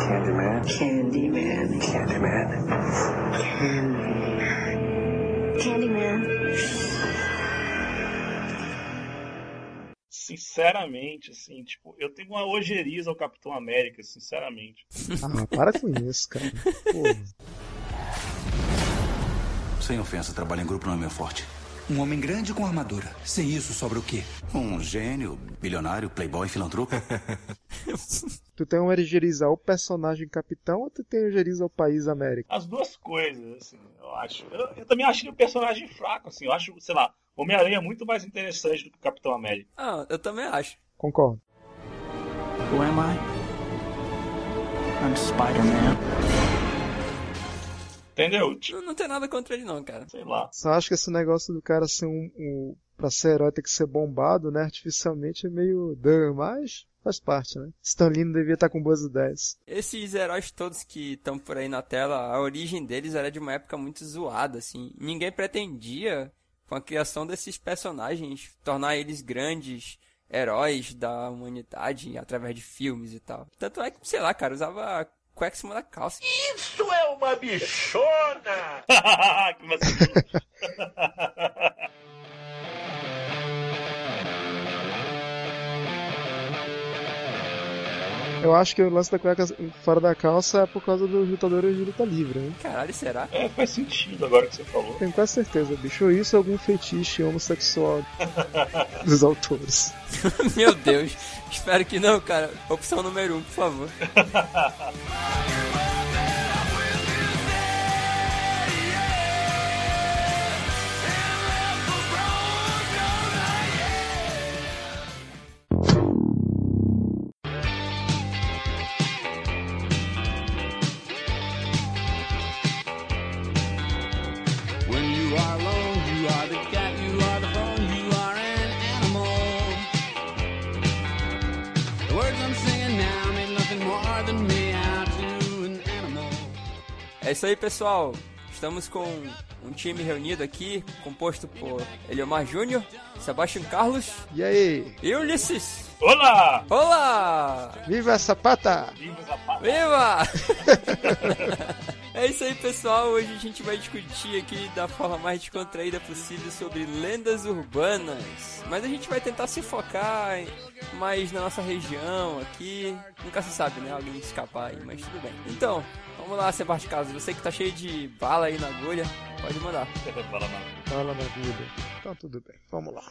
Candyman. Candyman. Candyman. Candyman. Sinceramente, assim, tipo, eu tenho uma ojeriza ao Capitão América, sinceramente. Ah, para com isso, cara. Porra. Sem ofensa, trabalho em grupo não é meu forte. Um homem grande com armadura. Sem isso, sobra o quê? Um gênio, bilionário, playboy, filantropo. Tu tem um erigerizar o personagem capitão ou tu tem um erigerizar o país América? As duas coisas, assim, eu acho. Eu, eu também acho ele um personagem fraco, assim. Eu acho, sei lá, Homem-Aranha é muito mais interessante do que o Capitão América. Ah, eu também acho. Concordo. Who am I? I'm Spider-Man. Entendeu? Não, não tem nada contra ele não, cara. sei lá. Só acho que esse negócio do cara ser um, um. Pra ser herói ter que ser bombado, né? Artificialmente é meio. Duh, mas faz parte, né? Stan Lee não devia estar com boas ideias. Esses heróis todos que estão por aí na tela, a origem deles era de uma época muito zoada, assim. Ninguém pretendia, com a criação desses personagens, tornar eles grandes heróis da humanidade através de filmes e tal. Tanto é que, sei lá, cara, usava cueca em cima da calça. Isso é uma bichona! Eu acho que o lance da cueca fora da calça é por causa dos lutadores de luta livre, né? Caralho, será? É, faz sentido agora que você falou. Tenho quase certeza, bicho. Ou isso ou algum fetiche homossexual dos autores. Meu Deus. Espero que não, cara. Opção número um, por favor. É isso aí, pessoal. Estamos com um time reunido aqui, composto por Eliomar Júnior, Sebastião Carlos E aí? e Ulisses. Olá! Olá! Viva essa pata! Viva Zapata! Viva! é isso aí, pessoal. Hoje a gente vai discutir aqui da forma mais descontraída possível sobre lendas urbanas. Mas a gente vai tentar se focar mais na nossa região aqui. Nunca se sabe, né? Alguém escapar aí, mas tudo bem. Então, vamos lá, Sebastião Carlos. Você que tá cheio de bala aí na agulha, pode mandar. Fala, mano. Fala na vida. Então tudo bem, vamos lá.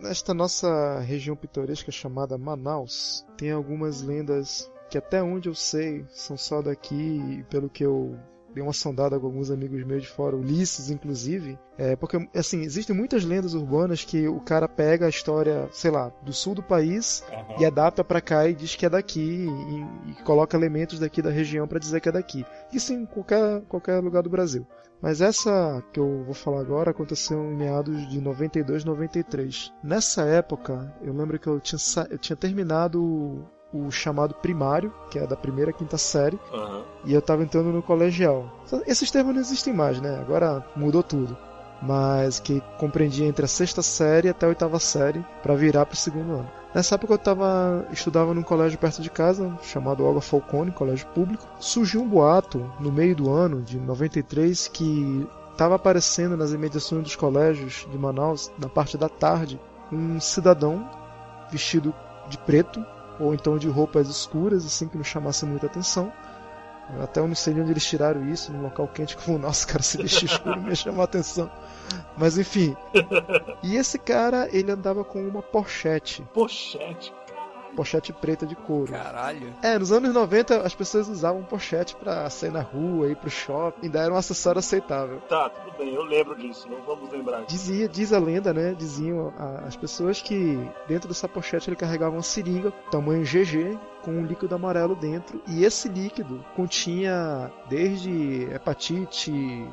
Nesta nossa região pitoresca chamada Manaus, tem algumas lendas que até onde eu sei são só daqui e pelo que eu dei uma sondada com alguns amigos meus de fora, Ulisses inclusive, é porque assim, existem muitas lendas urbanas que o cara pega a história, sei lá, do sul do país Aham. e adapta pra cá e diz que é daqui e, e coloca elementos daqui da região pra dizer que é daqui. Isso em qualquer, qualquer lugar do Brasil. Mas essa que eu vou falar agora aconteceu em meados de 92, 93. Nessa época, eu lembro que eu tinha, eu tinha terminado o, o chamado primário, que é da primeira à quinta série, Aham. e eu tava entrando no colegial. Esses termos não existem mais, né? Agora mudou tudo. Mas que compreendia entre a sexta série até a oitava série para virar pro segundo ano. Nessa época eu tava, estudava num colégio perto de casa, chamado Olga Falcone, colégio público. Surgiu um boato no meio do ano de 93 que estava aparecendo nas imediações dos colégios de Manaus, na parte da tarde, um cidadão vestido de preto ou então de roupas escuras, assim que não chamasse muita atenção. Até eu não sei de onde eles tiraram isso, num local quente como o nosso, cara, se vestir escuro me chamou a atenção. Mas enfim. E esse cara, ele andava com uma pochete, Pochete. Pochete preta de couro. Caralho. É, nos anos 90 as pessoas usavam pochete pra sair na rua, ir pro shopping, ainda era um acessório aceitável. Tá, tudo bem, eu lembro disso, não vamos lembrar disso. Dizia, diz a lenda, né? Diziam a- as pessoas que dentro dessa pochete ele carregava uma seringa, tamanho GG, com um líquido amarelo dentro. E esse líquido continha desde hepatite,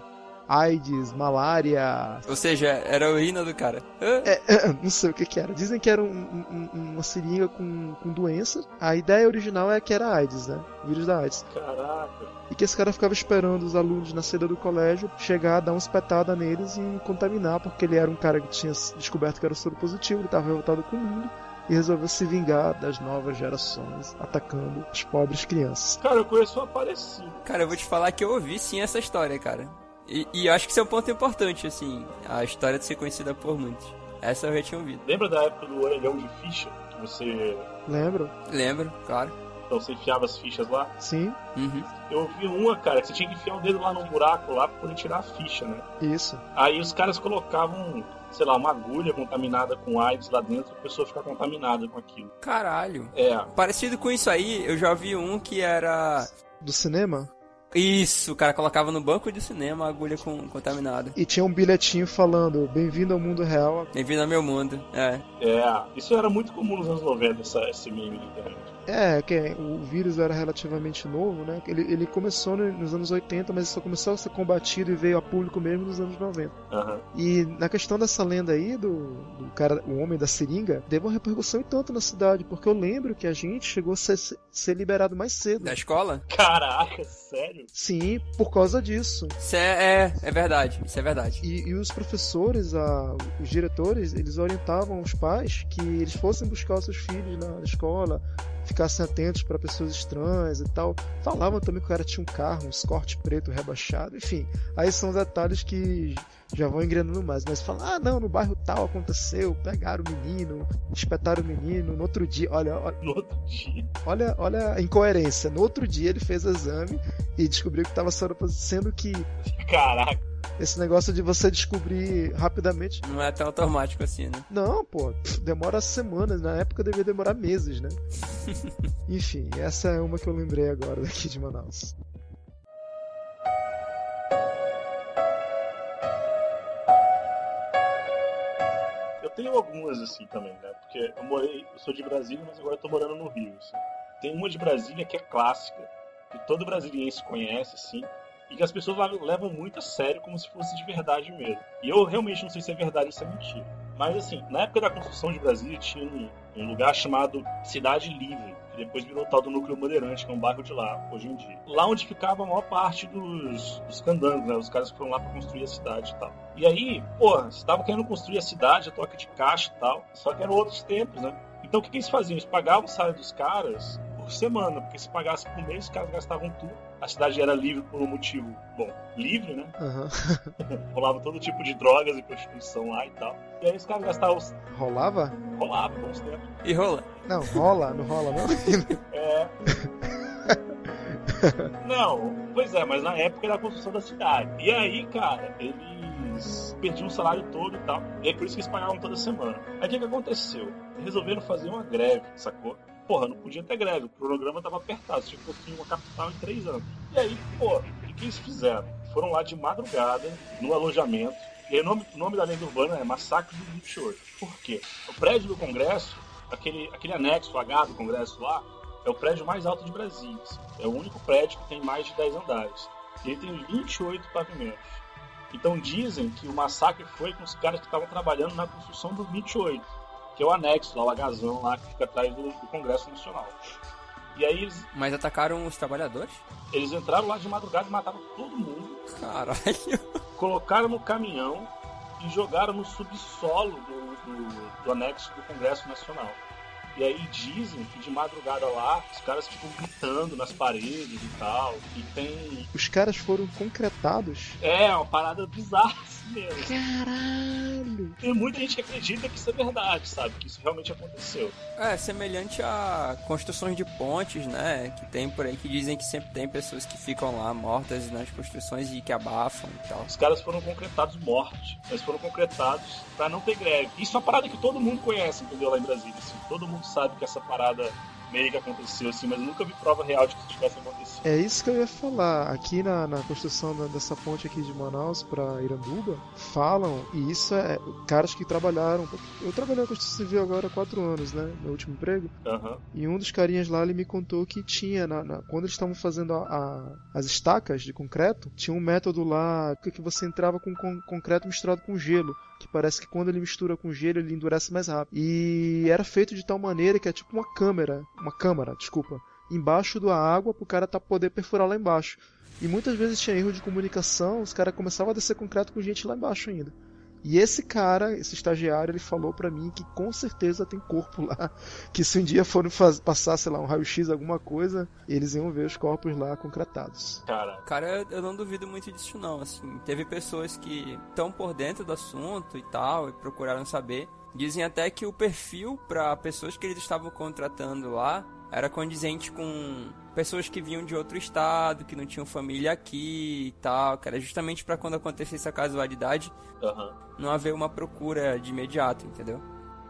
AIDS, malária. Ou seja, era a urina do cara. Hã? É, é, não sei o que, que era. Dizem que era um- um- um- uma seringa com, com doença. A ideia original é que era AIDS, né? O vírus da AIDS. Caraca. E que esse cara ficava esperando os alunos na saída do colégio chegar, dar uma espetada neles e contaminar, porque ele era um cara que tinha descoberto que era soro positivo, ele estava revoltado com o mundo, e resolveu se vingar das novas gerações, atacando as pobres crianças. Cara, eu conheço uma parecida. Cara, eu vou te falar que eu ouvi sim essa história, cara. E, e eu acho que isso é um ponto importante, assim, a história de ser conhecida por muitos. Essa eu já tinha ouvido. Lembra da época do orelhão de ficha? Que você. Lembram? Lembro, claro. Então você enfiava as fichas lá? Sim, Uhum. Eu ouvi uma, cara, que você tinha que enfiar o dedo lá num buraco lá pra poder tirar a ficha, né? isso. Aí os caras colocavam, sei lá, uma agulha contaminada com AIDS lá dentro, a pessoa ficar contaminada com aquilo. Caralho. É, Parecido com isso aí, eu já vi um que era. Do cinema. Isso, o cara colocava no banco de cinema a agulha com, contaminada. E tinha um bilhetinho falando: Bem-vindo ao mundo real. Bem-vindo ao meu mundo. É. é. Isso era muito comum nos anos 90, essa, esse meme na internet. É, que o vírus era relativamente novo, né? Ele, ele começou no- nos anos 80, mas só começou a ser combatido e veio a público mesmo nos anos 90. Aham. E na questão dessa lenda aí, do, do cara, o homem da seringa, deu uma repercussão e tanto na cidade, porque eu lembro que a gente chegou a ser, ser liberado mais cedo. Da escola? Caraca, sério? Sim, por causa disso. Isso é, é, é verdade. Isso é verdade. E, e os professores, a, os diretores, eles orientavam os pais que eles fossem buscar os seus filhos na escola, ficassem atentos para pessoas estranhas e tal. Falavam também que o cara tinha um carro, um Escort preto rebaixado, enfim. Aí são detalhes que já vão engrenando mais. Mas falam, ah, não, no bairro tal aconteceu, pegaram o menino, espetaram o menino, no outro dia, olha, olha, No outro dia. olha, olha a incoerência. No outro dia ele fez o exame e descobriu que estava sendo que Caraca. Esse negócio de você descobrir rapidamente. Não é tão automático assim, né? Não, pô, demora semanas. Na época devia demorar meses, né? Enfim, essa é uma que eu lembrei agora daqui de Manaus. Eu tenho algumas assim também, né? Porque eu morei, eu sou de Brasília, mas agora eu tô morando no Rio. assim. Tem uma de Brasília que é clássica, que todo brasiliense conhece, assim, e que as pessoas levam muito a sério como se fosse de verdade mesmo. E eu realmente não sei se é verdade ou se é mentira. Mas assim, na época da construção de Brasília tinha um, um lugar chamado Cidade Livre, que depois virou tal do Núcleo Bandeirante, que é um bairro de lá hoje em dia. Lá onde ficava a maior parte dos, dos candangos, né? Os caras que foram lá pra construir a cidade e tal. E aí, porra, tava querendo construir a cidade, a toque de caixa e tal, só que eram outros tempos, né? Então o que, que eles faziam? Eles pagavam o salário dos caras por semana, porque se pagasse por mês, os caras gastavam tudo. A cidade era livre por um motivo, bom, livre, né? Aham. Rolava todo tipo de drogas e prostituição lá e tal. E aí os caras gastavam, Rolava? rolava bons tempos. E rola. Não, rola, não rola, não. É. Não, pois é, mas na época era a construção da cidade. E aí, cara, eles perdiam o salário todo e tal. E é por isso que eles pagavam toda semana. Aí o que, que aconteceu? Resolveram fazer uma greve, sacou? Porra, não podia ter greve, o cronograma tava apertado, tinha que construir uma capital em três anos. E aí, pô, o que, eles fizeram? Foram lá de madrugada, no alojamento. E o nome, nome da lenda urbana é Massacre do 28. Por quê? O prédio do Congresso, aquele, aquele anexo H do Congresso lá, é o prédio mais alto de Brasília. assim. É o único prédio que tem mais de 10 andares. Ele tem 28 pavimentos. Então dizem que o massacre foi com os caras que estavam trabalhando na construção do 28, que é o anexo, lá, o agazão lá que fica atrás do, do Congresso Nacional. E aí eles, Mas atacaram os trabalhadores? eles entraram lá de madrugada e mataram todo mundo, Caralho. colocaram no caminhão e jogaram no subsolo do, do, do anexo do Congresso Nacional. E aí dizem que de madrugada lá, os caras ficam gritando nas paredes e tal. E tem. Os caras foram concretados. É, uma parada bizarra assim mesmo. Caralho! Tem muita gente que acredita que isso é verdade, sabe? Que isso realmente aconteceu. É, semelhante a construções de pontes, né? Que tem por aí que dizem que sempre tem pessoas que ficam lá mortas nas construções e que abafam e tal. Os caras foram concretados mortos. Eles foram concretados pra não ter greve. Isso é uma parada que todo mundo conhece, entendeu? Lá em Brasília. Assim. Todo mundo sabe que essa parada meio que aconteceu, assim, mas nunca vi prova real de que isso tivesse acontecido. É isso que eu ia falar. Aqui na, na construção da- dessa ponte aqui de Manaus para Iranduba, falam, e isso é caras que trabalharam. Eu trabalhei na construção civil agora há quatro anos, né? Meu último emprego. Aham. E um dos carinhas lá ele me contou que tinha, na, na- quando eles estavam fazendo a- a- as estacas de concreto, tinha um método lá que você entrava com con- concreto misturado com gelo. Que parece que quando ele mistura com gelo ele endurece mais rápido. E era feito de tal maneira que é tipo uma câmera, uma câmara, desculpa, embaixo da água pro cara tá poder perfurar lá embaixo. E muitas vezes tinha erro de comunicação, os caras começavam a descer concreto com gente lá embaixo ainda. E esse cara, esse estagiário, ele falou pra mim que com certeza tem corpo lá. Que se um dia forem faz- passar, sei lá, um raio-x, alguma coisa, eles iam ver os corpos lá concretados. Cara, Cara, eu não duvido muito disso não, assim. Teve pessoas que estão por dentro do assunto e tal, e procuraram saber. Dizem até que o perfil para pessoas que eles estavam contratando lá era condizente com pessoas que vinham de outro estado, que não tinham família aqui e tal, era justamente para quando acontecesse a casualidade aham. não haver uma procura de imediato, entendeu?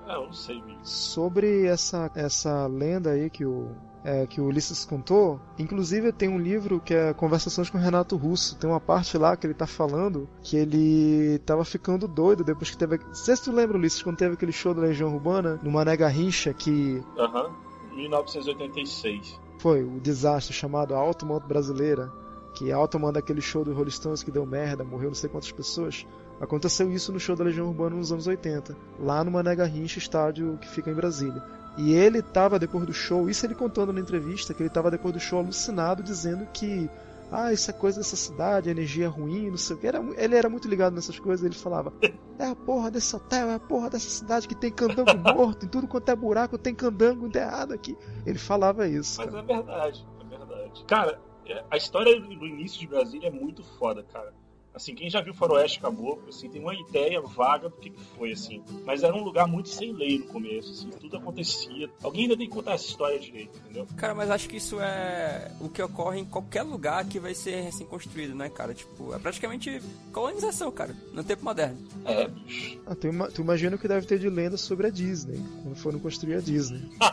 É, eu não sei, bicho. Sobre essa, essa lenda aí que o, é, que o Ulisses contou, inclusive tem um livro que é Conversações com Renato Russo. Tem uma parte lá que ele tá falando que ele tava ficando doido depois que teve. Não sei se tu lembra, Ulisses, quando teve aquele show da Legião Urbana, no Mané Garrincha, que Aham. 1986. Foi o desastre chamado Alto Manto Brasileira, que Alto manda aquele show do Rolling Stones que deu merda, morreu não sei quantas pessoas. Aconteceu isso no show da Legião Urbana nos anos 80, lá no Mané Garrincha, estádio que fica em Brasília. E ele tava depois do show, isso ele contando na entrevista, que ele tava depois do show alucinado dizendo que ah, isso é coisa dessa cidade, energia ruim, não sei o que. Era, ele era muito ligado nessas coisas, ele falava: É a porra desse hotel, é a porra dessa cidade que tem candango morto, em tudo quanto é buraco tem candango enterrado aqui. Ele falava isso. Mas cara. é verdade, é verdade. Cara, é, a história do início de Brasília é muito foda, cara. Assim, quem já viu Faroeste Caboclo, assim, tem uma ideia vaga do que, que foi, assim. Mas era um lugar muito sem lei no começo, assim, tudo acontecia. Alguém ainda tem que contar essa história direito, entendeu? Cara, mas acho que isso é o que ocorre em qualquer lugar que vai ser recém-construído, né, cara? Tipo, é praticamente colonização, cara, no tempo moderno. É, bicho. Ah, tu, ima- tu imagina o que deve ter de lenda sobre a Disney, quando foram construir a Disney.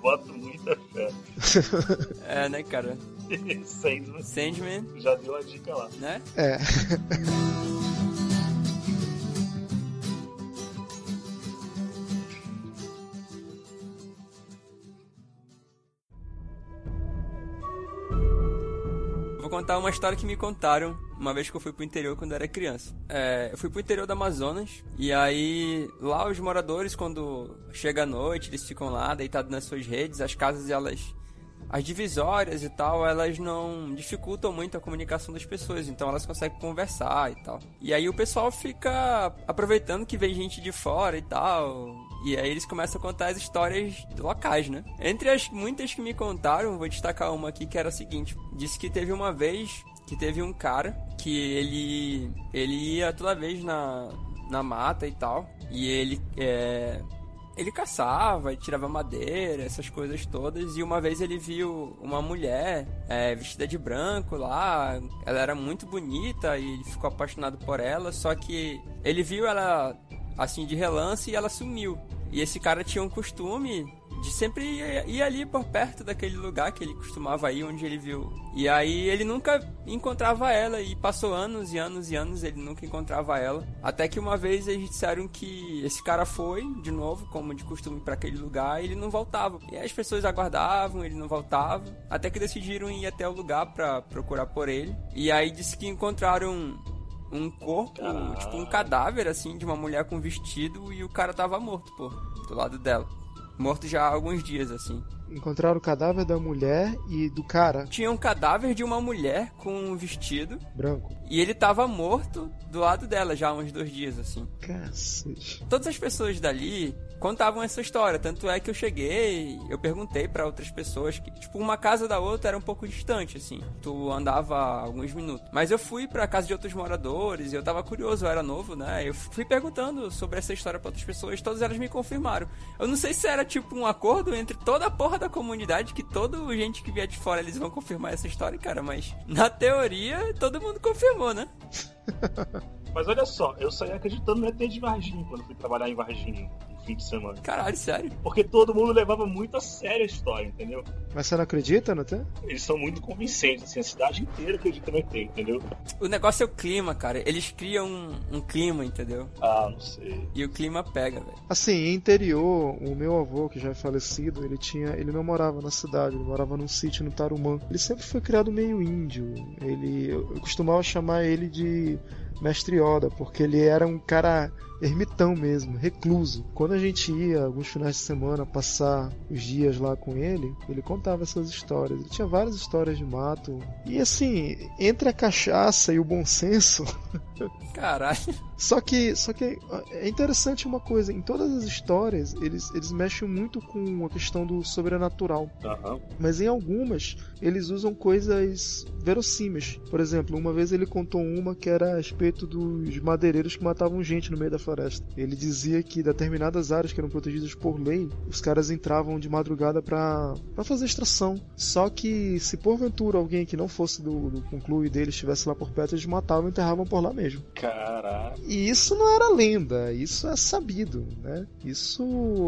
Boto muita fé. É, né, cara? Sandman Sandman, já deu a dica lá. né? É. Vou contar uma história que me contaram uma vez que eu fui pro interior quando eu era criança. É, eu fui pro interior do Amazonas e aí lá os moradores quando chega a noite eles ficam lá deitados nas suas redes, as casas elas as divisórias e tal, elas não dificultam muito a comunicação das pessoas, então elas conseguem conversar e tal. E aí o pessoal fica aproveitando que vem gente de fora e tal, e aí eles começam a contar as histórias locais, né? Entre as muitas que me contaram, vou destacar uma aqui que era a seguinte: disse que teve uma vez que teve um cara que ele ele ia toda vez na, na mata e tal, e ele é, ele caçava, ele tirava madeira, essas coisas todas. E uma vez ele viu uma mulher é, vestida de branco lá. Ela era muito bonita e ele ficou apaixonado por ela. Só que ele viu ela assim de relance e ela sumiu. E esse cara tinha um costume de sempre ir, ir ali por perto daquele lugar que ele costumava ir, onde ele viu. E aí ele nunca encontrava ela e passou anos e anos e anos ele nunca encontrava ela. Até que uma vez eles disseram que esse cara foi de novo, como de costume, para aquele lugar e ele não voltava. E as pessoas aguardavam, ele não voltava. Até que decidiram ir até o lugar para procurar por ele. E aí disse que encontraram um corpo, tipo um cadáver assim de uma mulher com vestido e o cara tava morto, pô, do lado dela. Morto já há alguns dias, assim. Encontraram o cadáver da mulher e do cara Tinha um cadáver de uma mulher com um vestido branco. e ele tava morto do lado dela já há uns dois dias, assim. Cacete. Todas as pessoas dali contavam essa história, tanto é que eu cheguei, eu perguntei pra outras pessoas que, tipo, uma casa da outra era um pouco distante, assim. Tu andava alguns minutos. Mas eu fui pra casa de outros moradores, e eu tava curioso, eu era novo, né? Eu fui perguntando sobre essa história pra outras pessoas, todas elas me confirmaram. Eu não sei se era tipo um acordo entre toda a porra da comunidade que toda gente que vier de fora eles vão confirmar essa história, cara, mas na teoria todo mundo confirmou, né? Mas olha só, eu saí acreditando no ET de Varginha quando fui trabalhar em Varginha fim de semana. Caralho, sério. Porque todo mundo levava muito a sério a história, entendeu? Mas você não acredita, não tem? Eles são muito convincentes, assim, a cidade inteira acredita no ET, entendeu? O negócio é o clima, cara. Eles criam um, um clima, entendeu? Ah, não sei. E o clima pega, velho. Assim, em interior, o meu avô, que já é falecido, ele tinha, ele não morava na cidade, ele morava num sítio no Tarumã. Ele sempre foi criado meio índio. Ele, eu costumava chamar ele de Mestre Yoda, porque ele era um cara ermitão mesmo, recluso. Quando a gente ia alguns finais de semana passar os dias lá com ele, ele contava essas histórias. Ele tinha várias histórias de mato. E assim, entre a cachaça e o bom senso, Caralho. Só que, só que é interessante uma coisa, em todas as histórias eles, eles mexem muito com a questão do sobrenatural, Aham. mas em algumas eles usam coisas verossímeis. Por exemplo, uma vez ele contou uma que era a respeito dos madeireiros que matavam gente no meio da floresta. Ele dizia que determinadas áreas que eram protegidas por lei, os caras entravam de madrugada pra fazer extração. Só que se porventura alguém que não fosse do, do conclui dele estivesse lá por perto, eles matavam e enterravam por lá mesmo. Caralho. E isso não era lenda, isso é sabido, né? Isso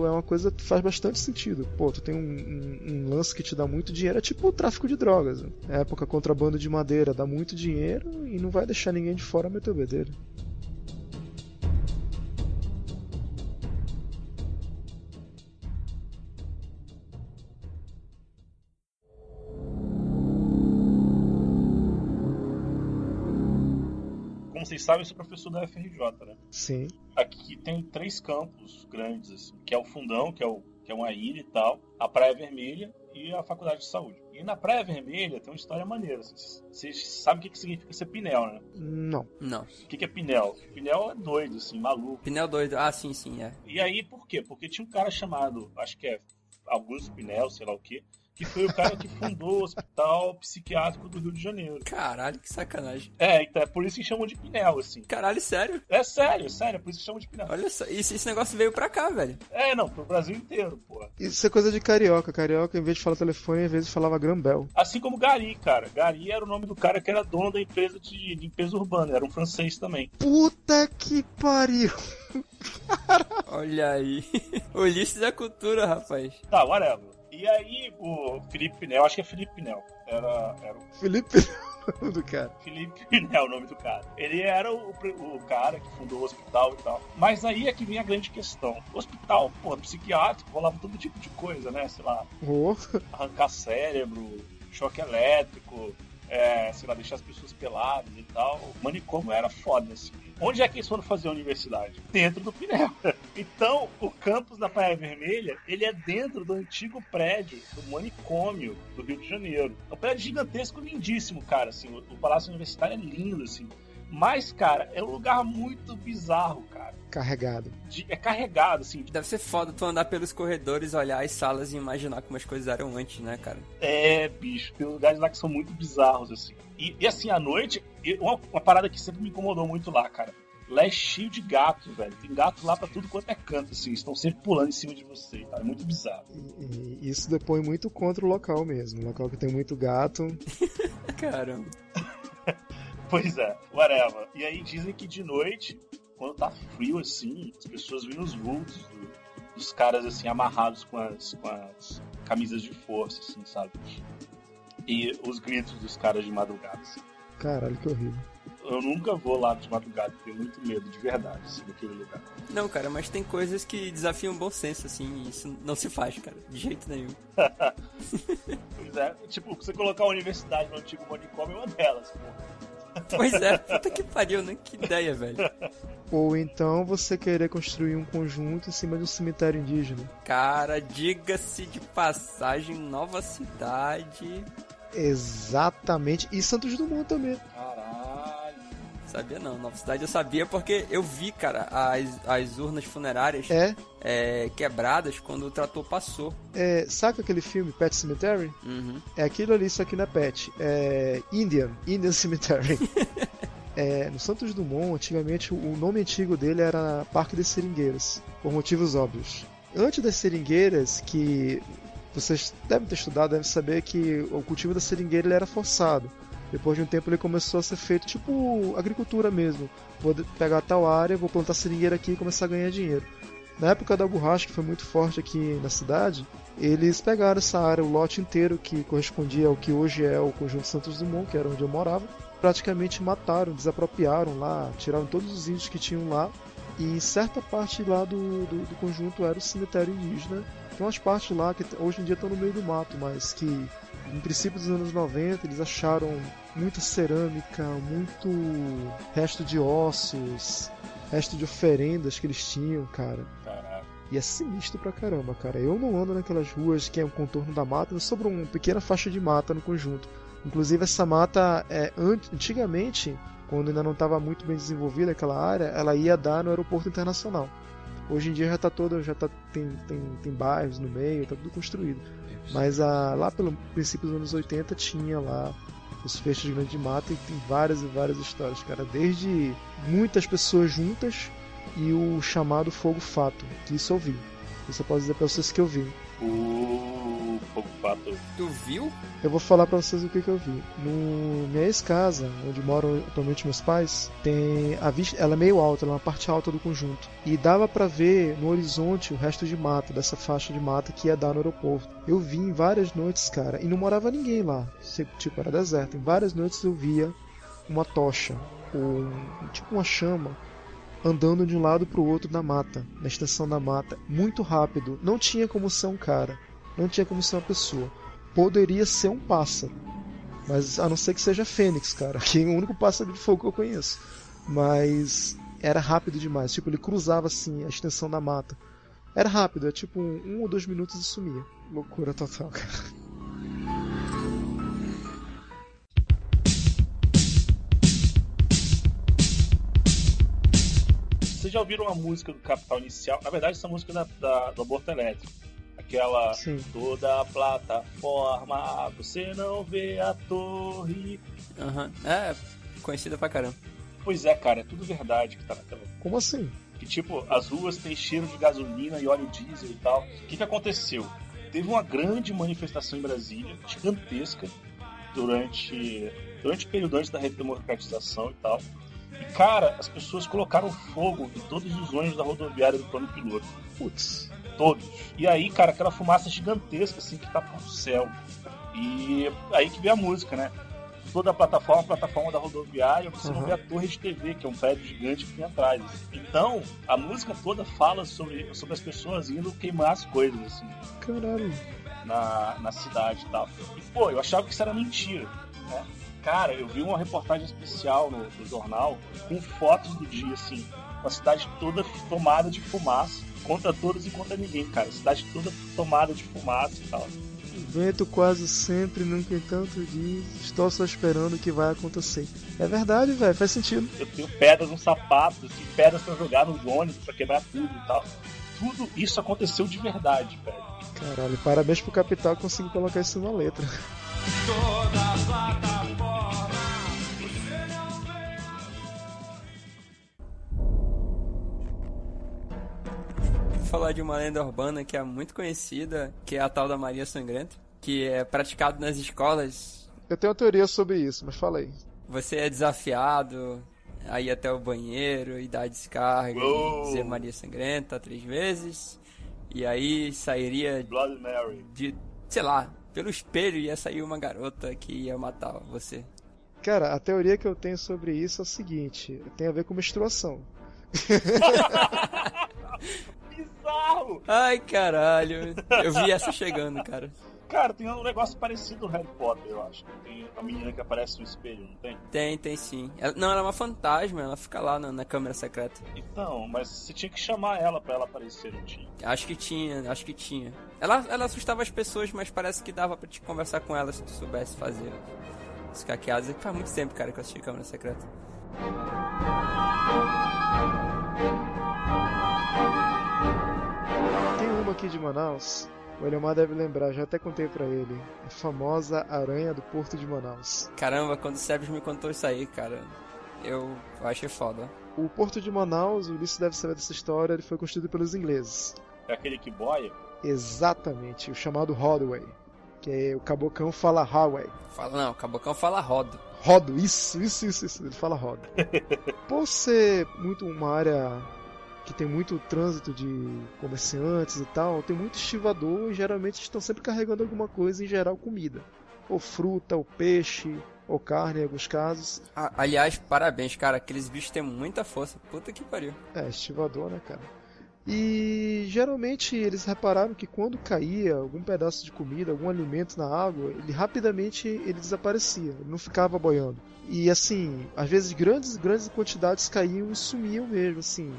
é uma coisa que faz bastante sentido. Pô, tu tem um, um- um lance que te dá muito dinheiro, é tipo o tráfico de drogas. Na época, contrabando de madeira dá muito dinheiro e não vai deixar ninguém de fora meter o bedelho. Como vocês sabem, eu sou professor da FRJ, né? Sim. Aqui tem três campos grandes, assim, que é o Fundão, que é, o, que é uma ilha e tal, a Praia Vermelha e a Faculdade de Saúde. E na Praia Vermelha tem uma história maneira. Vocês sabem o que, que significa ser Pinel, né? Não. Não. O que, que é Pinel? Pinel é doido, assim, maluco. Pinel doido. Ah, sim, sim, é. E aí, por quê? Porque tinha um cara chamado, acho que é Augusto Pinel, sei lá o quê, que foi o cara que fundou o Hospital Psiquiátrico do Rio de Janeiro. Caralho, que sacanagem. É, então é por isso que chamam de Pinel, assim. Caralho, sério? É sério, é sério, é por isso que chamam de Pinel. Olha só, esse, esse negócio veio pra cá, velho. É, não, pro Brasil inteiro, pô. Isso é coisa de carioca. Carioca, em vez de falar telefone, às vezes falava Grambel. Assim como Gari, cara. Gari era o nome do cara que era dono da empresa de limpeza urbana, era um francês também. Puta que pariu! Olha aí. Ulisses da cultura, rapaz. Tá, whatever. E aí, o Felipe Pinel, acho que é Felipe Pinel, era, era o Felipe do cara. Felipe Pinel, o nome do cara. Ele era o, o cara que fundou o hospital e tal. Mas aí é que vem a grande questão. O hospital, pô, psiquiátrico, rolava todo tipo de coisa, né? Sei lá, Oh, arrancar cérebro, choque elétrico, é, sei lá, deixar as pessoas peladas e tal. O manicômio era foda, assim. Onde é que eles foram fazer a universidade? Dentro do Pinel. Então, o campus da Praia Vermelha, ele é dentro do antigo prédio do manicômio do Rio de Janeiro. É um prédio gigantesco, lindíssimo, cara, assim. O, o Palácio Universitário é lindo, assim. Mas, cara, é um lugar muito bizarro, cara. carregado. De- é carregado, assim. Deve ser foda tu andar pelos corredores, olhar as salas e imaginar como as coisas eram antes, né, cara? É, bicho, tem lugares lá que são muito bizarros, assim. E, e, assim, à noite, uma, uma parada que sempre me incomodou muito lá, cara. Lá é cheio de gatos, velho. Tem gato lá pra tudo quanto é canto, assim. Estão sempre pulando em cima de você, cara. É muito bizarro. E, e isso depõe muito contra o local mesmo. Um local que tem muito gato. Caramba. Pois é, whatever. E aí dizem que de noite, quando tá frio assim, as pessoas veem os vultos do- dos caras assim, amarrados com as, com as camisas de força, assim, sabe? E os gritos dos caras de madrugada. assim. Caralho, que horrível. Eu nunca vou lá de madrugada, tenho muito medo, de verdade, assim, daquele lugar. Não, cara, mas tem coisas que desafiam o bom senso, assim, e isso não se faz, cara, de jeito nenhum. Pois é, tipo, você colocar a universidade no antigo manicômio é uma delas, pô. Pois é, puta que pariu, né? Que ideia, velho. Ou então você querer construir um conjunto em cima de um cemitério indígena. Cara, diga-se de passagem, nova cidade. Exatamente. E Santos Dumont também. Sabia não, nova cidade eu sabia porque eu vi, cara, as, as urnas funerárias É, é, quebradas quando o trator passou. é. Saca aquele filme Pet Cemetery? Uhum. É aquilo ali, só que não é Pet. É Indian. Indian Cemetery. É, no Santos Dumont, antigamente, o nome antigo dele era Parque das Seringueiras, por motivos óbvios. Antes das seringueiras, que vocês devem ter estudado, devem saber que o cultivo da seringueira era forçado. Depois de um tempo ele começou a ser feito tipo agricultura mesmo. Vou pegar tal área, vou plantar seringueira aqui e começar a ganhar dinheiro. Na época da borracha, que foi muito forte aqui na cidade, eles pegaram essa área, o lote inteiro que correspondia ao que hoje é o Conjunto Santos Dumont, que era onde eu morava, praticamente mataram, desapropriaram lá, tiraram todos os índios que tinham lá, e certa parte lá do, do, do conjunto era o cemitério indígena. Tem umas partes lá que hoje em dia estão no meio do mato, mas que em princípio dos anos 90 eles acharam muita cerâmica, muito resto de ossos, resto de oferendas que eles tinham, cara. E é sinistro pra caramba, cara. Eu não ando naquelas ruas que é um contorno da mata, sobrou uma pequena faixa de mata no conjunto. Inclusive essa mata, é, an- antigamente, quando ainda não estava muito bem desenvolvida aquela área, ela ia dar no aeroporto internacional. Hoje em dia já tá toda, já tá, tem, tem, tem bairros no meio, tá tudo construído. Mas a, lá pelo princípio dos anos 80 tinha lá os fechos de mata e tem várias e várias histórias, cara. Desde muitas pessoas juntas e o chamado fogo fato, que isso eu vi. Isso eu posso dizer pra vocês que eu vi. O Fato. Tu viu? Eu vou falar pra vocês o que, que eu vi. No minha ex-casa, onde moram atualmente meus pais, tem a vista, ela é meio alta, ela é uma parte alta do conjunto. E dava pra ver no horizonte o resto de mata, dessa faixa de mata que ia dar no aeroporto. Eu vi em várias noites, cara, e não morava ninguém lá. Tipo, era deserto. Em várias noites eu via uma tocha, ou um- tipo uma chama, andando de um lado pro outro na mata, na extensão da mata, muito rápido. Não tinha como ser um cara, não tinha como ser uma pessoa. Poderia ser um pássaro, mas a não ser que seja fênix, cara, que é o único pássaro de fogo que eu conheço. Mas era rápido demais, tipo ele cruzava assim a extensão da mata. Era rápido, é tipo um, um ou dois minutos e sumia. Loucura total, cara. Vocês já ouviram a música do Capital Inicial? Na verdade, essa música é da, da- do aborto elétrico. Aquela Sim. toda a plataforma, você não vê a torre. Aham. É, conhecida pra caramba. Pois é, cara, é tudo verdade que tá naquela. Como assim? Que tipo, as ruas têm cheiro de gasolina e óleo diesel e tal. O que, que aconteceu? Teve uma grande manifestação em Brasília, gigantesca, durante, durante o período antes da redemocratização e tal. E cara, as pessoas colocaram fogo em todos os ônibus da rodoviária do plano piloto. Putz. Todos. E aí, cara, aquela fumaça gigantesca assim que tá pro céu. E aí que vem a música, né? Toda a plataforma, a plataforma da rodoviária, você não Uhum. vê a torre de TV, que é um prédio gigante que tem atrás. Então, a música toda fala sobre, sobre as pessoas indo queimar as coisas, assim, Caralho. na, na cidade e tal. E, pô, eu achava que isso era mentira, né? Cara, eu vi uma reportagem especial no, no jornal com fotos do dia, assim, com a cidade toda tomada de fumaça, contra todos e contra ninguém, cara. A cidade toda tomada de fumaça e tal. Vento quase sempre, nunca entanto diz. Estou só esperando o que vai acontecer. É verdade, velho, faz sentido. Eu tenho pedras nos sapatos, assim, pedras pra jogar nos ônibus, pra quebrar tudo e tal. Tudo isso aconteceu de verdade, velho. Caralho, parabéns pro Capital que conseguiu colocar isso na letra. Vou falar de uma lenda urbana que é muito conhecida, que é a tal da Maria Sangrenta, que é praticado nas escolas. Eu tenho uma teoria sobre isso, mas falei. Você é desafiado a ir até o banheiro e dar a descarga Uou. e dizer Maria Sangrenta três vezes. E aí sairia Blood Mary. de, sei lá, pelo espelho ia sair uma garota que ia matar você. Cara, a teoria que eu tenho sobre isso é o seguinte: tem a ver com menstruação. Bizarro! Ai, caralho. Eu vi essa chegando, cara. Cara, tem um negócio parecido no Harry Potter, eu acho. Tem a menina que aparece no espelho, não tem? Tem, tem sim. Ela- não, ela é uma fantasma, ela fica lá na, na câmera secreta. Então, mas você tinha que chamar ela pra ela aparecer, não tinha? Acho que tinha, acho que tinha. Ela, ela assustava as pessoas, mas parece que dava pra te conversar com ela se tu soubesse fazer os caqueados. É que Faz muito tempo, cara, que eu assisti câmera secreta. Aqui de Manaus, o Eliomar deve lembrar, já até contei pra ele. A famosa aranha do Porto de Manaus. Caramba, quando o Sebes me contou isso aí, cara, eu achei foda. O Porto de Manaus, o Ulisses deve saber dessa história, ele foi construído pelos ingleses. É aquele que boia? Exatamente, o chamado Rodway. Que é o cabocão fala highway. Fala, não, o Cabocão fala rodo. Rodo, isso, isso, isso, isso. Ele fala rodo. Por ser muito uma área que tem muito trânsito de comerciantes e tal, tem muito estivador e geralmente estão sempre carregando alguma coisa, em geral comida. Ou fruta, ou peixe, ou carne em alguns casos. Ah, aliás, parabéns, cara, aqueles bichos têm muita força. Puta que pariu. É, estivador, né, cara? E geralmente eles repararam que quando caía algum pedaço de comida, algum alimento na água, ele rapidamente ele desaparecia, ele não ficava boiando. E assim, às vezes grandes grandes quantidades caíam e sumiam mesmo, assim.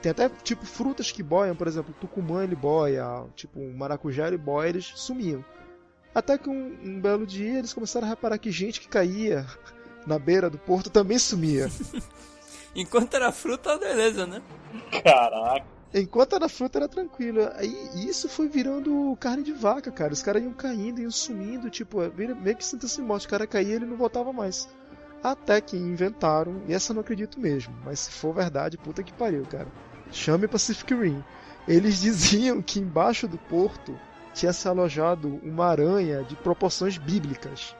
Tem até tipo frutas que boiam, por exemplo, tucumã ele boia, tipo maracujá ele boia, eles sumiam. Até que um, um belo dia eles começaram a reparar que gente que caía na beira do porto também sumia. Enquanto era fruta, beleza, né? Caraca. Enquanto era fruta era tranquilo. Aí isso foi virando carne de vaca, cara. Os caras iam caindo, iam sumindo, tipo, meio que sentença de morte. O cara caía e ele não voltava mais. Até que inventaram, e essa eu não acredito mesmo, mas se for verdade, puta que pariu, cara. Chame Pacific Rim. Eles diziam que embaixo do porto tinha se alojado uma aranha de proporções bíblicas.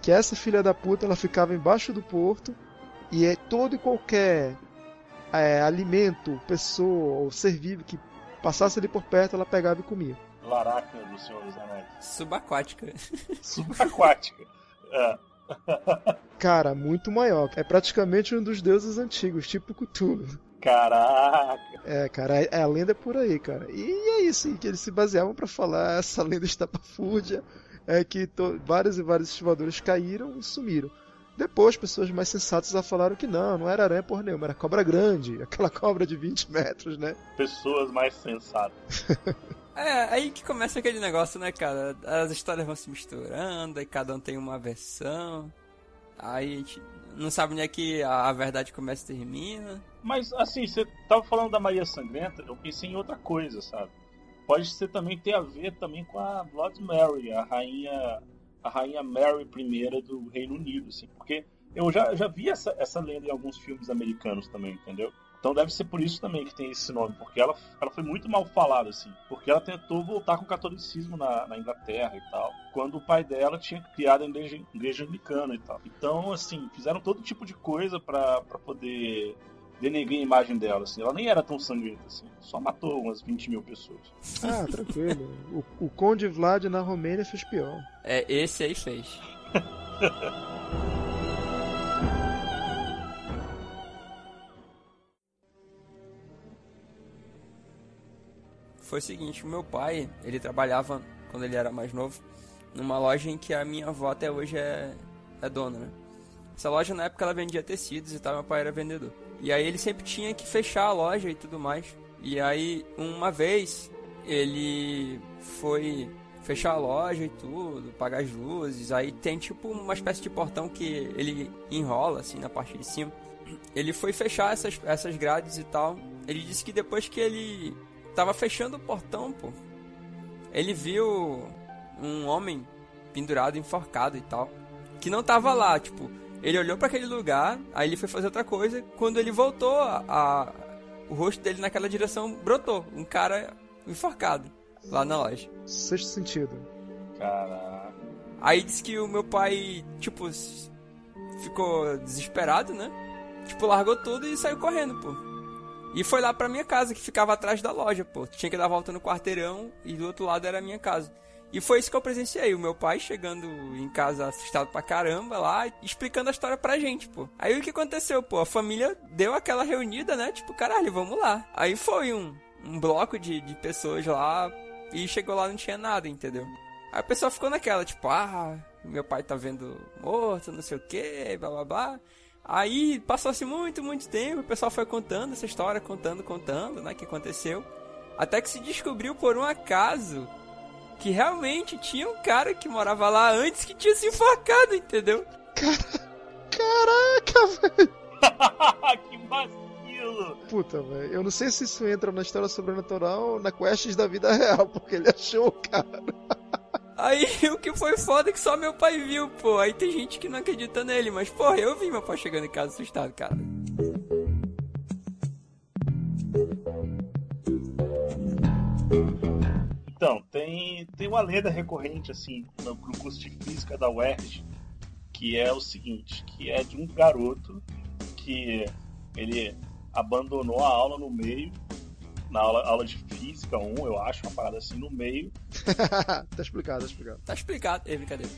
Que essa filha da puta ela ficava embaixo do porto e é todo e qualquer é, alimento, pessoa ou ser vivo que passasse ali por perto, ela pegava e comia. Laracna do Senhor dos Anéis. Subaquática. Subaquática. É. Cara, muito maior. É praticamente um dos deuses antigos, tipo Cthulhu. Caraca. É, cara, a, a lenda é por aí, cara. E é isso que eles se baseavam pra falar essa lenda estapafúrdia. É que to- vários e vários estivadores caíram e sumiram. Depois, pessoas mais sensatas já falaram que não, não era aranha por nenhuma, era cobra grande, aquela cobra de 20 metros, né? Pessoas mais sensatas. É, aí que começa aquele negócio, né, cara? As histórias vão se misturando, aí cada um tem uma versão. Aí a gente não sabe onde é que a verdade começa e termina. Mas assim, você tava falando da Maria Sangrenta, eu pensei em outra coisa, sabe? Pode ser também ter a ver também com a Blood Mary, a rainha a rainha Mary I do Reino Unido, assim, porque eu já, já vi essa, essa lenda em alguns filmes americanos também, entendeu? Então deve ser por isso também que tem esse nome, porque ela, ela foi muito mal falada, assim, porque ela tentou voltar com o catolicismo na, na Inglaterra e tal, quando o pai dela tinha criado a igreja, igreja anglicana e tal. Então, assim, fizeram todo tipo de coisa pra poder denegrir a imagem dela, assim. Ela nem era tão sangrenta, assim, só matou umas 20 mil pessoas. Ah, tranquilo. O, o Conde Vlad na Romênia fez pior. É, esse aí fez. Foi o seguinte, o meu pai, ele trabalhava, quando ele era mais novo, numa loja em que a minha avó até hoje é, é dona, né? Essa loja na época ela vendia tecidos e tal, meu pai era vendedor. E aí ele sempre tinha que fechar a loja e tudo mais. E aí, uma vez, ele foi fechar a loja e tudo, pagar as luzes. Aí tem tipo uma espécie de portão que ele enrola assim na parte de cima. Ele foi fechar essas, essas grades e tal. Ele disse que depois que ele tava fechando o portão, pô, ele viu um homem pendurado, enforcado e tal, que não tava lá, tipo, ele olhou pra aquele lugar, aí ele foi fazer outra coisa, quando ele voltou, a, a- o rosto dele naquela direção brotou, um cara enforcado lá na loja. Sexto sentido. Caraca. Aí disse que o meu pai, tipo, ficou desesperado, né? Tipo, largou tudo e saiu correndo, pô. E foi lá pra minha casa, que ficava atrás da loja, pô. Tinha que dar a volta no quarteirão e do outro lado era a minha casa. E foi isso que eu presenciei, o meu pai chegando em casa assustado pra caramba lá, explicando a história pra gente, pô. Aí o que aconteceu, pô? A família deu aquela reunida, né? Tipo, caralho, vamos lá. Aí foi um, um bloco de, de pessoas lá e chegou lá não tinha nada, entendeu? Aí o pessoal ficou naquela, tipo, ah, meu pai tá vendo morto, não sei o que, blá blá blá. Aí passou-se muito, muito tempo, o pessoal foi contando essa história, contando, contando, né, que aconteceu. Até que se descobriu por um acaso que realmente tinha um cara que morava lá antes que tinha se enforcado, entendeu? Caraca, velho! que vacilo! Puta, velho. Eu não sei se isso entra na história sobrenatural ou na quests da vida real, porque ele achou o cara. Aí o que foi foda é que só meu pai viu, pô. Aí tem gente que não acredita nele, mas porra, eu vi meu pai chegando em casa assustado, cara. Tem, uma lenda recorrente, assim, no, no curso de física da UERJ, que é o seguinte, que é de um garoto que ele abandonou a aula no meio, na aula, aula de física 1, eu acho, uma parada assim, no meio. tá explicado, tá explicado. Tá explicado. É brincadeira.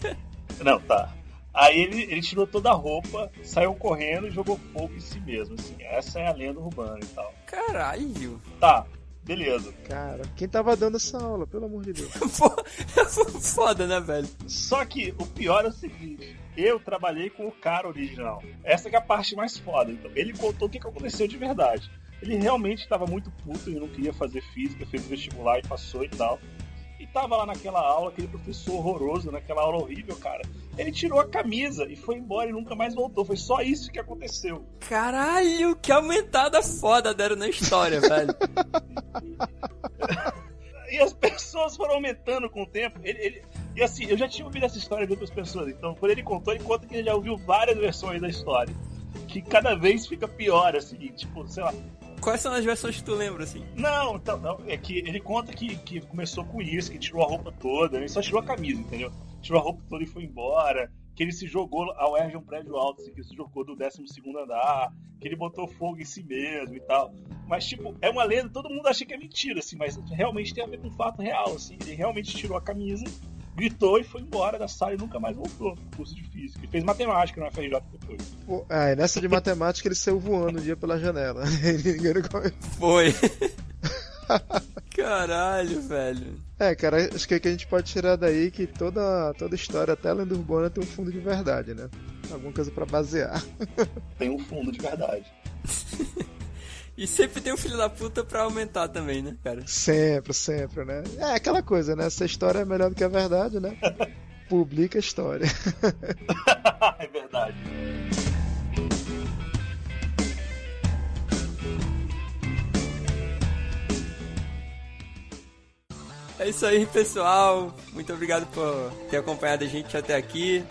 Não, tá. Aí ele, ele tirou toda a roupa, saiu correndo e jogou fogo em si mesmo. Assim. Essa é a lenda urbana e tal. Caralho. Tá, beleza. Cara, quem tava dando essa aula, pelo amor de Deus? Foda, né, velho? Só que o pior é o seguinte: eu trabalhei com o cara original. Essa que é a parte mais foda. Então, ele contou o que que aconteceu de verdade. Ele realmente estava muito puto, ele não queria fazer física, fez vestibular e passou e tal. E tava lá naquela aula, aquele professor horroroso, naquela aula horrível, cara. Ele tirou a camisa e foi embora e nunca mais voltou. Foi só isso que aconteceu. Caralho, que aumentada foda deram na história, velho. E as pessoas foram aumentando com o tempo. Ele, ele- e assim, eu já tinha ouvido essa história de outras pessoas. Então, quando ele contou, ele conta que ele já ouviu várias versões da história. Que cada vez fica pior, assim, tipo, sei lá. Quais são as versões que tu lembra, assim? Não, então, não, é que ele conta que, que começou com isso, que tirou a roupa toda, ele só tirou a camisa, entendeu? Tirou a roupa toda e foi embora. Que ele se jogou, a UERJ é um prédio alto, assim, que se jogou do 12 andar, que ele botou fogo em si mesmo e tal. Mas, tipo, é uma lenda, todo mundo acha que é mentira, assim, mas realmente tem a ver com um fato real, assim. Ele realmente tirou a camisa, gritou e foi embora da sala e nunca mais voltou pro curso de física. E fez matemática na FRJ depois. Pô, ah, e nessa de matemática ele saiu voando um dia pela janela. Ninguém nunca- Foi. Caralho, velho. é, cara, acho que o que a gente pode tirar daí é que toda, toda história, até a lenda urbana, tem um fundo de verdade, né? Alguma coisa pra basear. Tem um fundo de verdade. E sempre tem um filho da puta pra aumentar também, né, cara? Sempre, sempre, né? É aquela coisa, né? Se a história é melhor do que a verdade, né? Publica a história. é verdade. É isso aí, pessoal. Muito obrigado por ter acompanhado a gente até aqui.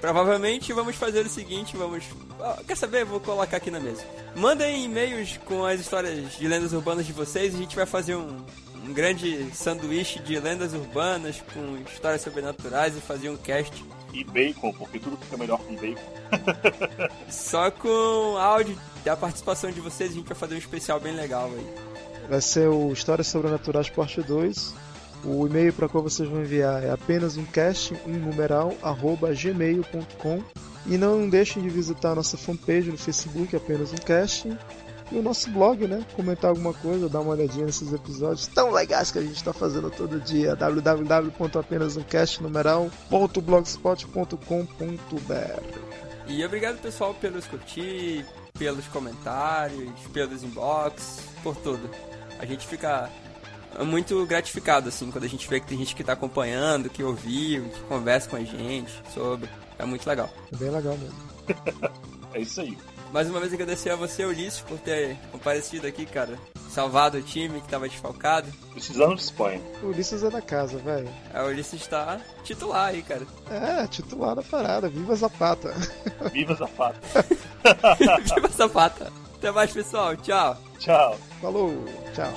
Provavelmente vamos fazer o seguinte, vamos... Ah, Quer saber? Vou colocar aqui na mesa. Mandem e-mails com as histórias de lendas urbanas de vocês. A gente vai fazer um, um grande sanduíche de lendas urbanas com histórias sobrenaturais e fazer um cast E bacon, porque tudo fica melhor com bacon. só com áudio da participação de vocês. A gente vai fazer um especial bem legal aí. Vai ser o Histórias Sobrenaturais Parte 2. O e-mail para qual vocês vão enviar é apenas um cast, um numeral, arroba gmail.com. E não deixem de visitar a nossa fanpage no Facebook, apenas um cast. E o nosso blog, né? Comentar alguma coisa, dar uma olhadinha nesses episódios tão legais que a gente está fazendo todo dia. www.apenasumcast.numeral.blogspot.com.br E obrigado pessoal pelos curtir, pelos comentários, pelos inbox, por tudo. A gente fica muito gratificado assim quando a gente vê que tem gente que tá acompanhando, que ouviu, que conversa com a gente sobre. É muito legal. É bem legal mesmo. É isso aí. Mais uma vez agradecer a você, Ulisses, por ter comparecido aqui, cara. Salvado o time que tava desfalcado. Precisamos de Espanha. O Ulisses é da casa, velho. A Ulisses tá titular aí, cara. É, titular da parada. Viva Zapata. Viva Zapata. Viva Zapata. Até mais, pessoal. Tchau. Tchau. Falou, tchau.